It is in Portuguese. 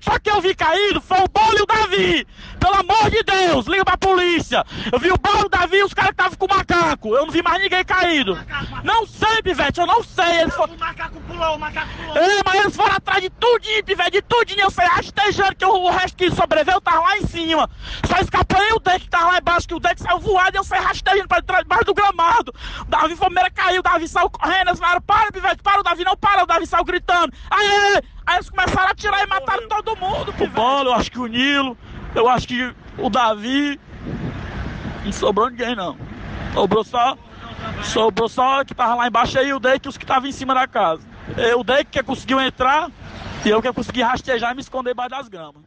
Pivete. Só que eu vi caído foi o Bolo e o Davi. Pelo amor de Deus, liga pra polícia. Eu vi o Bolo, o Davi e os caras que estavam com o macaco. Eu não vi mais ninguém caído. Não sei, Pivete, eu não sei. Eles foram... O macaco pulou, o macaco pulou. É, mas eles foram atrás de tudinho, Pivete, de tudinho. Eu saí rastejando que o resto que sobreviveu tava lá em cima. Só escapei o deck que tava lá embaixo, que o deck saiu voado e eu saí rastejando pra trás debaixo do gramado. O Davi Fomeira caiu, o Davi saiu correndo. Eles falaram, para, Pivete, para, o Davi não para. O Davi saiu gritando. Aí, aí, aí eles começaram a atirar e mataram todo mundo, Pivete. O Bolo, eu acho que o Nilo, eu acho que o Davi. Não sobrou ninguém, não. Sobrou só. Sobrou só que tava lá embaixo aí o Deck e os que estavam em cima da casa. É, o Deck que conseguiu entrar e eu que consegui rastejar e me esconder embaixo das gramas.